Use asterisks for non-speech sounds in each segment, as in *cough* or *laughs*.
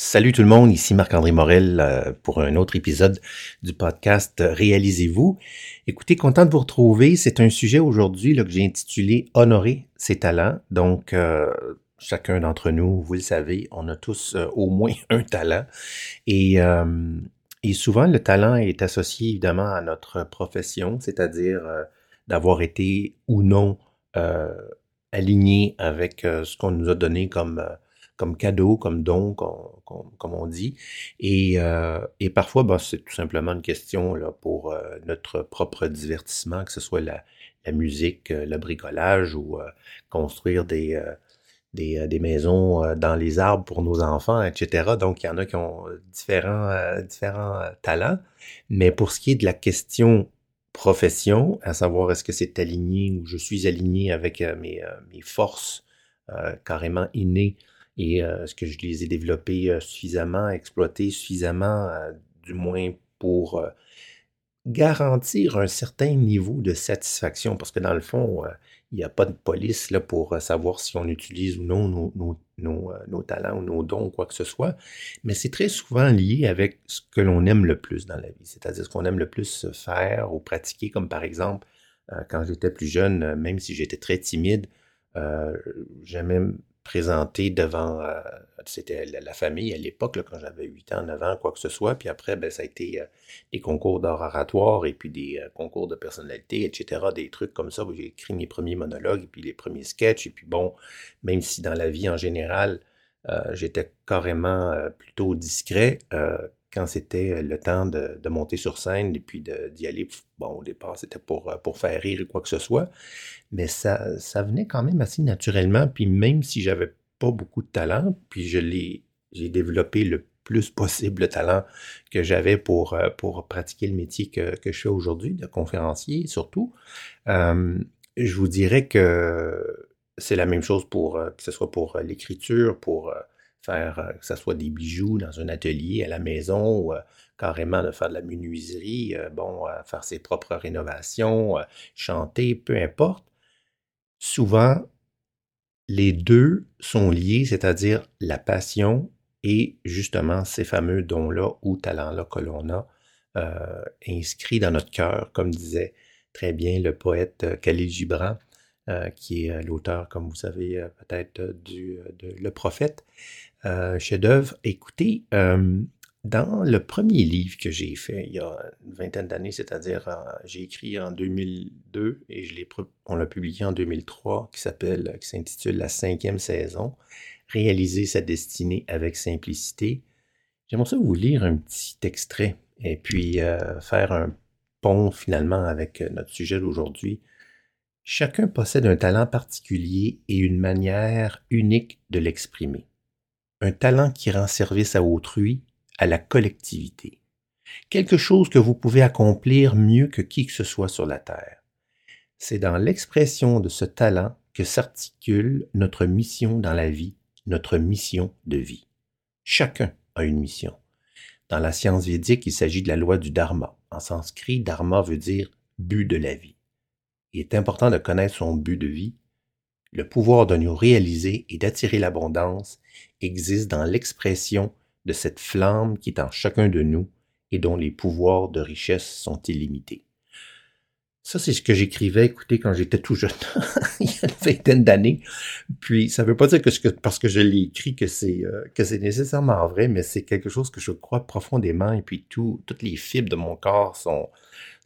Salut tout le monde, ici Marc-André Morel euh, pour un autre épisode du podcast Réalisez-vous. Écoutez, content de vous retrouver. C'est un sujet aujourd'hui que j'ai intitulé Honorer ses talents. Donc, euh, chacun d'entre nous, vous le savez, on a tous euh, au moins *laughs* un talent. Et, et souvent, le talent est associé évidemment à notre profession, c'est-à-dire d'avoir été ou non aligné avec ce qu'on nous a donné comme comme cadeau, comme don, comme, on dit. Et, euh, et parfois, ben, c'est tout simplement une question pour euh, notre propre divertissement, que ce soit la, musique, euh, le bricolage ou construire des, des, maisons dans les arbres pour nos enfants, etc. Donc, il y en a qui ont différents, différents talents. Mais pour ce qui est de la question profession, à savoir est-ce que c'est aligné ou je suis aligné avec mes forces carrément innées et euh, est-ce que je les ai développés euh, suffisamment, exploités suffisamment, euh, du moins pour garantir un certain niveau de satisfaction, parce que dans le fond, il n'y a pas de police là, pour savoir si on utilise ou non nos, nos, talents ou nos dons, quoi que ce soit, mais c'est très souvent lié avec ce que l'on aime le plus dans la vie, c'est-à-dire ce qu'on aime le plus faire ou pratiquer, comme par exemple, quand j'étais plus jeune, même si j'étais très timide, j'aimais présenté devant, euh, c'était la, famille à l'époque, quand j'avais 8 ans, 9 ans, quoi que ce soit. Puis après, ben, ça a été euh, des concours d'oratoire et puis des euh, concours de personnalité, etc. Des trucs comme ça où j'ai écrit mes premiers monologues et puis les premiers sketchs. Et puis bon, même si dans la vie en général, j'étais carrément plutôt discret, quand c'était le temps de, monter sur scène et puis d'y aller, bon, au départ, c'était pour, pour faire rire ou quoi que ce soit, mais ça, ça venait quand même assez naturellement, puis même si j'avais pas beaucoup de talent, puis je l'ai, j'ai développé le plus possible le talent que j'avais pour, euh, pour pratiquer le métier que, que je fais aujourd'hui, de conférencier surtout, euh, je vous dirais que c'est la même chose pour, euh, que ce soit pour l'écriture, pour faire euh, que ce soit des bijoux dans un atelier à la maison ou euh, carrément de faire de la menuiserie, euh, bon, faire ses propres rénovations, chanter, peu importe. Souvent, les deux sont liés, c'est-à-dire la passion et justement ces fameux dons-là ou talents-là que l'on a inscrits dans notre cœur, comme disait très bien le poète Khalil Gibran, qui est l'auteur, comme vous savez peut-être, du de Le Prophète. Euh, chef-d'œuvre. Écoutez, euh, dans le premier livre que j'ai fait il y a une vingtaine d'années, c'est-à-dire j'ai écrit en 2002 et je on l'a publié en 2003, qui s'appelle, qui s'intitule La cinquième saison, réaliser sa destinée avec simplicité. J'aimerais ça vous lire un petit extrait et puis euh, faire un pont finalement avec notre sujet d'aujourd'hui. Chacun possède un talent particulier et une manière unique de l'exprimer un talent qui rend service à autrui, à la collectivité. Quelque chose que vous pouvez accomplir mieux que qui que ce soit sur la Terre. C'est dans l'expression de ce talent que s'articule notre mission dans la vie, notre mission de vie. Chacun a une mission. Dans la science védique, il s'agit de la loi du dharma. En sanskrit, dharma veut dire but de la vie. Il est important de connaître son but de vie le pouvoir de nous réaliser et d'attirer l'abondance existe dans l'expression de cette flamme qui est en chacun de nous et dont les pouvoirs de richesse sont illimités. Ça, c'est ce que j'écrivais, écoutez, quand j'étais tout jeune, *laughs* il y a une vingtaine d'années. Puis, ça ne veut pas dire que, ce que parce que je l'ai écrit que c'est euh, que c'est nécessairement vrai, mais c'est quelque chose que je crois profondément. Et puis, tout, toutes les fibres de mon corps sont,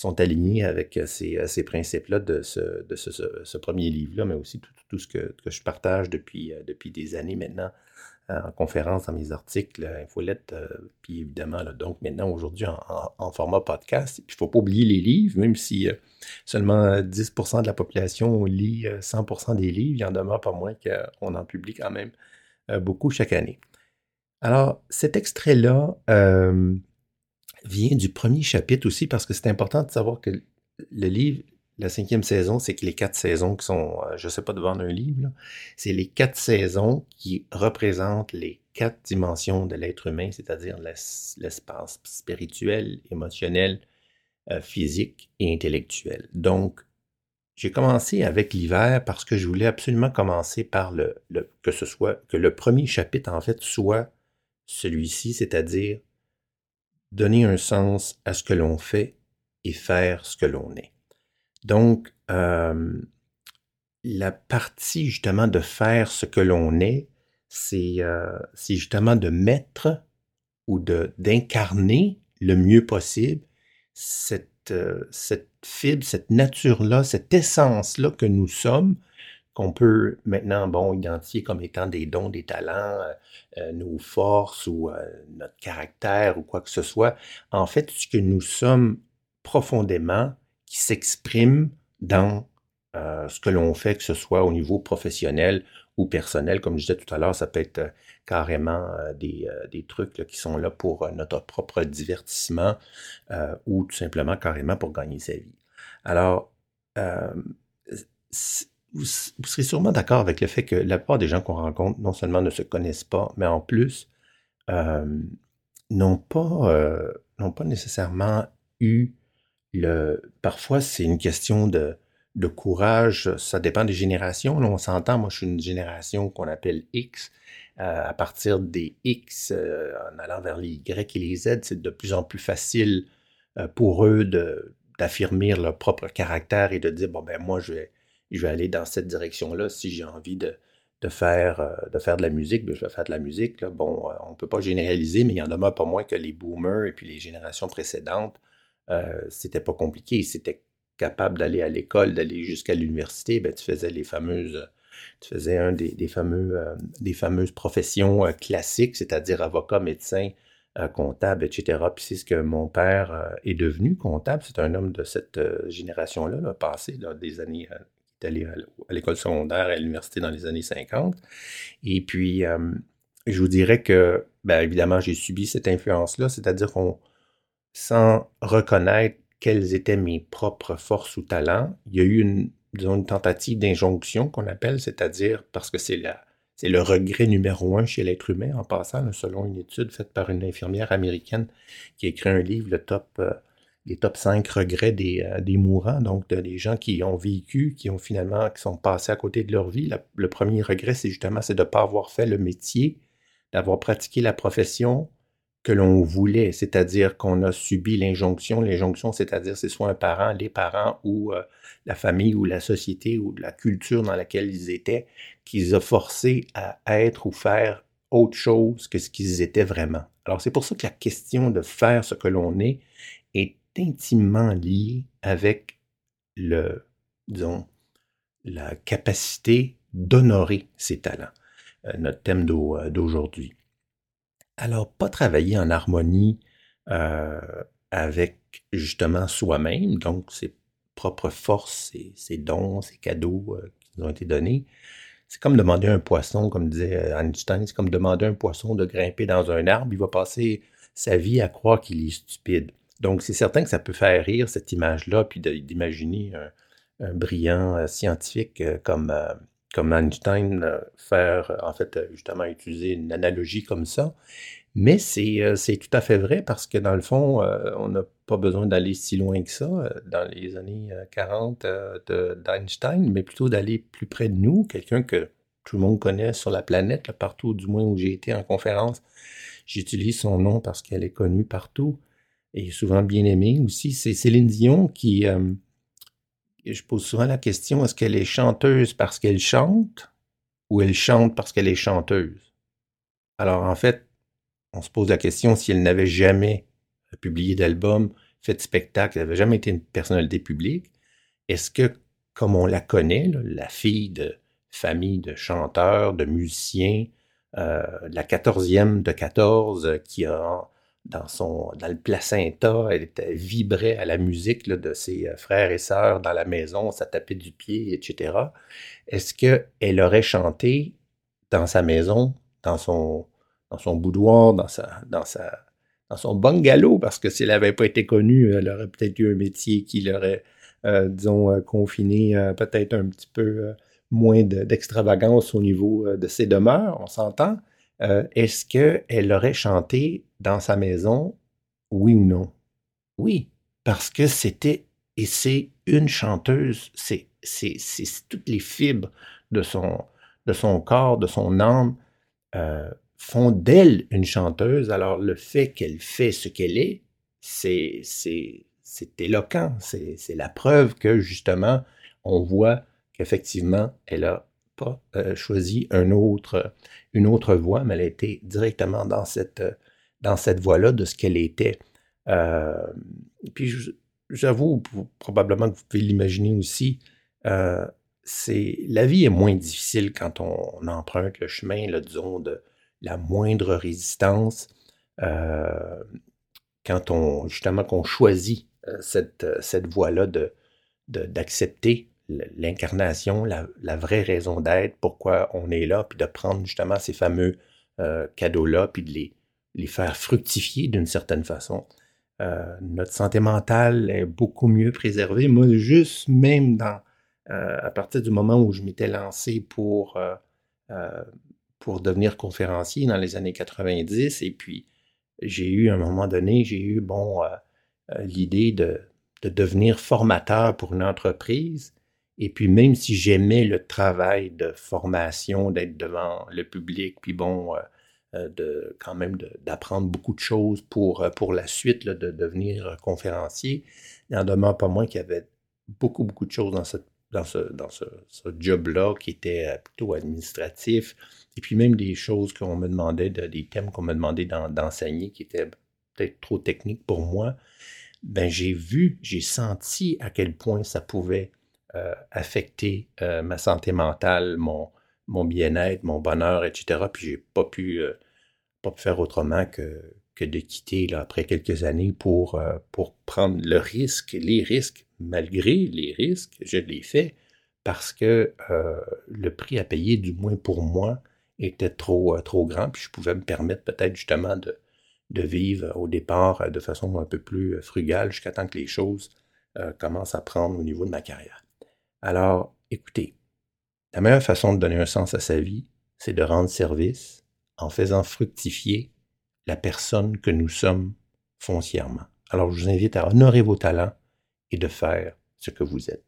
sont alignées avec euh, ces, euh, ces principes-là de, ce, premier livre-là, mais aussi tout, ce que, je partage depuis, depuis des années maintenant euh, en conférence, dans mes articles, infolettes, euh, puis évidemment, donc maintenant, aujourd'hui, en, format podcast. Il ne faut pas oublier les livres, même si euh, seulement 10% de la population lit 100% des livres, il en demeure pas moins qu'on en publie quand même beaucoup chaque année. Alors, cet extrait-là vient du premier chapitre aussi, parce que c'est important de savoir que le livre la cinquième saison, c'est que les quatre saisons qui sont, euh, je ne sais pas devant un livre, c'est les quatre saisons qui représentent les quatre dimensions de l'être humain, c'est-à-dire l'espace spirituel, émotionnel, euh, physique et intellectuel. Donc, j'ai commencé avec l'hiver parce que je voulais absolument commencer par le, que ce soit, que le premier chapitre, en fait, soit celui-ci, c'est-à-dire donner un sens à ce que l'on fait et faire ce que l'on est. Donc, euh, la partie justement de faire ce que l'on est, c'est euh, justement de mettre ou d'incarner le mieux possible cette, euh, cette fibre, cette nature-là, cette essence-là que nous sommes, qu'on peut maintenant bon identifier comme étant des dons, des talents, euh, euh, nos forces ou notre caractère ou quoi que ce soit. En fait, ce que nous sommes profondément, qui s'exprime dans ce que l'on fait, que ce soit au niveau professionnel ou personnel. Comme je disais tout à l'heure, ça peut être carrément des, des, trucs qui sont là pour notre propre divertissement ou tout simplement carrément pour gagner sa vie. Alors, vous, serez sûrement d'accord avec le fait que la plupart des gens qu'on rencontre non seulement ne se connaissent pas, mais en plus n'ont pas, n'ont pas nécessairement eu le... Parfois, c'est une question de, courage, ça dépend des générations. on s'entend, moi je suis une génération qu'on appelle X. Euh, à partir des X, euh, en allant vers les Y et les Z, c'est de plus en plus facile euh, pour eux d'affirmer leur propre caractère et de dire, bon ben moi je vais, je vais aller dans cette direction-là si j'ai envie de, de, faire, de faire de la musique, ben, je vais faire de la musique. Bon, on ne peut pas généraliser, mais il y en a pas moins que les boomers et puis les générations précédentes. c'était pas compliqué, c'était capable d'aller à l'école, d'aller jusqu'à l'université, ben, tu faisais les fameuses, tu faisais un des, fameux, euh, des fameuses professions euh, classiques, c'est-à-dire avocat, médecin, euh, comptable, etc. Puis c'est ce que mon père est devenu, comptable. C'est un homme de cette génération-là, là, passé des années, est allé à l'école secondaire, à l'université dans les années 50. Et puis, je vous dirais que, ben, évidemment, j'ai subi cette influence-là, c'est-à-dire qu'on, sans reconnaître quelles étaient mes propres forces ou talents. Il y a eu une, une tentative d'injonction qu'on appelle, c'est-à-dire parce que c'est c'est le regret numéro un chez l'être humain, en passant, selon une étude faite par une infirmière américaine qui a écrit un livre, le top, euh, les top 5 regrets des, euh, des mourants, donc des gens qui ont vécu, qui ont finalement, qui sont passés à côté de leur vie. le premier regret, c'est justement c'est de ne pas avoir fait le métier, d'avoir pratiqué la profession, que l'on voulait, c'est-à-dire qu'on a subi l'injonction. L'injonction, c'est-à-dire c'est soit un parent, les parents ou euh, la famille ou la société ou la culture dans laquelle ils étaient, qui les a forcés à être ou faire autre chose que ce qu'ils étaient vraiment. Alors c'est pour ça que la question de faire ce que l'on est intimement liée avec le, disons, la capacité d'honorer ses talents, euh, notre thème euh, d'aujourd'hui. Alors, pas travailler en harmonie euh, avec justement soi-même, donc ses propres forces, ses, dons, ses cadeaux qui nous ont été donnés. C'est comme demander à un poisson, comme disait Einstein, c'est comme demander à un poisson de grimper dans un arbre, il va passer sa vie à croire qu'il est stupide. Donc, c'est certain que ça peut faire rire, cette image-là, puis d'imaginer un, brillant scientifique comme, comme Einstein euh, faire, en fait, euh, justement, utiliser une analogie comme ça. Mais c'est, euh, c'est tout à fait vrai parce que dans le fond, on n'a pas besoin d'aller si loin que ça dans les années 40 d'Einstein, mais plutôt d'aller plus près de nous, quelqu'un que tout le monde connaît sur la planète, partout du moins où j'ai été en conférence. J'utilise son nom parce qu'elle est connue partout et souvent bien aimée aussi. C'est Céline Dion qui, je pose souvent la question, est-ce qu'elle est chanteuse parce qu'elle chante ou elle chante parce qu'elle est chanteuse? Alors en fait, on se pose la question si elle n'avait jamais publié d'album, fait de spectacle, elle n'avait jamais été une personnalité publique, est-ce que, comme on la connaît, la fille de famille de chanteurs, de musiciens, euh, la quatorzième de 14 qui a dans, son, dans le placenta, elle, était, vibrait à la musique de ses euh, frères et sœurs dans la maison, ça tapait du pied, etc. Est-ce qu'elle aurait chanté dans sa maison, dans son, dans son boudoir, dans, sa, dans, sa, dans son bungalow? Parce que si elle n'avait pas été connue, elle aurait peut-être eu un métier qui l'aurait, euh, disons, euh, confiné peut-être un petit peu moins d'extravagance au niveau de ses demeures, on s'entend. Est-ce qu'elle aurait chanté dans sa maison, oui ou non? Oui, parce que c'était, et c'est une chanteuse, c'est, c'est, toutes les fibres de son, de son corps, de son âme, euh, font d'elle une chanteuse. Alors le fait qu'elle fait ce qu'elle est, c'est c'est éloquent, c'est la preuve que justement on voit qu'effectivement elle a euh, choisi une autre voie, mais elle a été directement dans cette, dans voie-là de ce qu'elle était. Euh, puis j'avoue, probablement que vous pouvez l'imaginer aussi, euh, c'est la vie est moins difficile quand on, emprunte le chemin, là, disons, de la moindre résistance, quand on justement qu'on choisit cette, cette voie-là d'accepter l'incarnation, la, vraie raison d'être, pourquoi on est là, puis de prendre justement ces fameux cadeaux-là, puis de les, faire fructifier d'une certaine façon. Euh, notre santé mentale est beaucoup mieux préservée. Moi, juste même dans, euh, à partir du moment où je m'étais lancé pour, euh, devenir conférencier dans les années 90, et puis j'ai eu, à un moment donné, j'ai eu, bon, l'idée de devenir formateur pour une entreprise. Et puis même si j'aimais le travail de formation, d'être devant le public, puis bon, euh, de quand même d'apprendre beaucoup de choses pour, euh, pour la suite de devenir conférencier. Il n'en demeure pas moins qu'il y avait beaucoup, beaucoup de choses dans, cette, dans ce, dans ce, job-là qui était euh, plutôt administratif. Et puis même des choses qu'on me demandait, des thèmes qu'on me demandait d'enseigner qui étaient peut-être trop techniques pour moi. Ben, j'ai vu, j'ai senti à quel point ça pouvait affecter ma santé mentale, mon, bien-être, mon bonheur, etc. Puis j'ai pas pu, euh, pas pu faire autrement que, de quitter après quelques années pour, euh, prendre le risque, les risques, malgré les risques, je l'ai fait parce que euh, le prix à payer, du moins pour moi, était trop, trop grand, puis je pouvais me permettre peut-être justement de, de vivre au départ de façon un peu plus frugale jusqu'à temps que les choses commencent à prendre au niveau de ma carrière. Alors, écoutez, la meilleure façon de donner un sens à sa vie, c'est de rendre service en faisant fructifier la personne que nous sommes foncièrement. Alors je vous invite à honorer vos talents et de faire ce que vous êtes.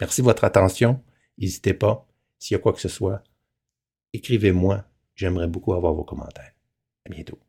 Merci de votre attention. N'hésitez pas, s'il y a quoi que ce soit, écrivez-moi. J'aimerais beaucoup avoir vos commentaires. À bientôt.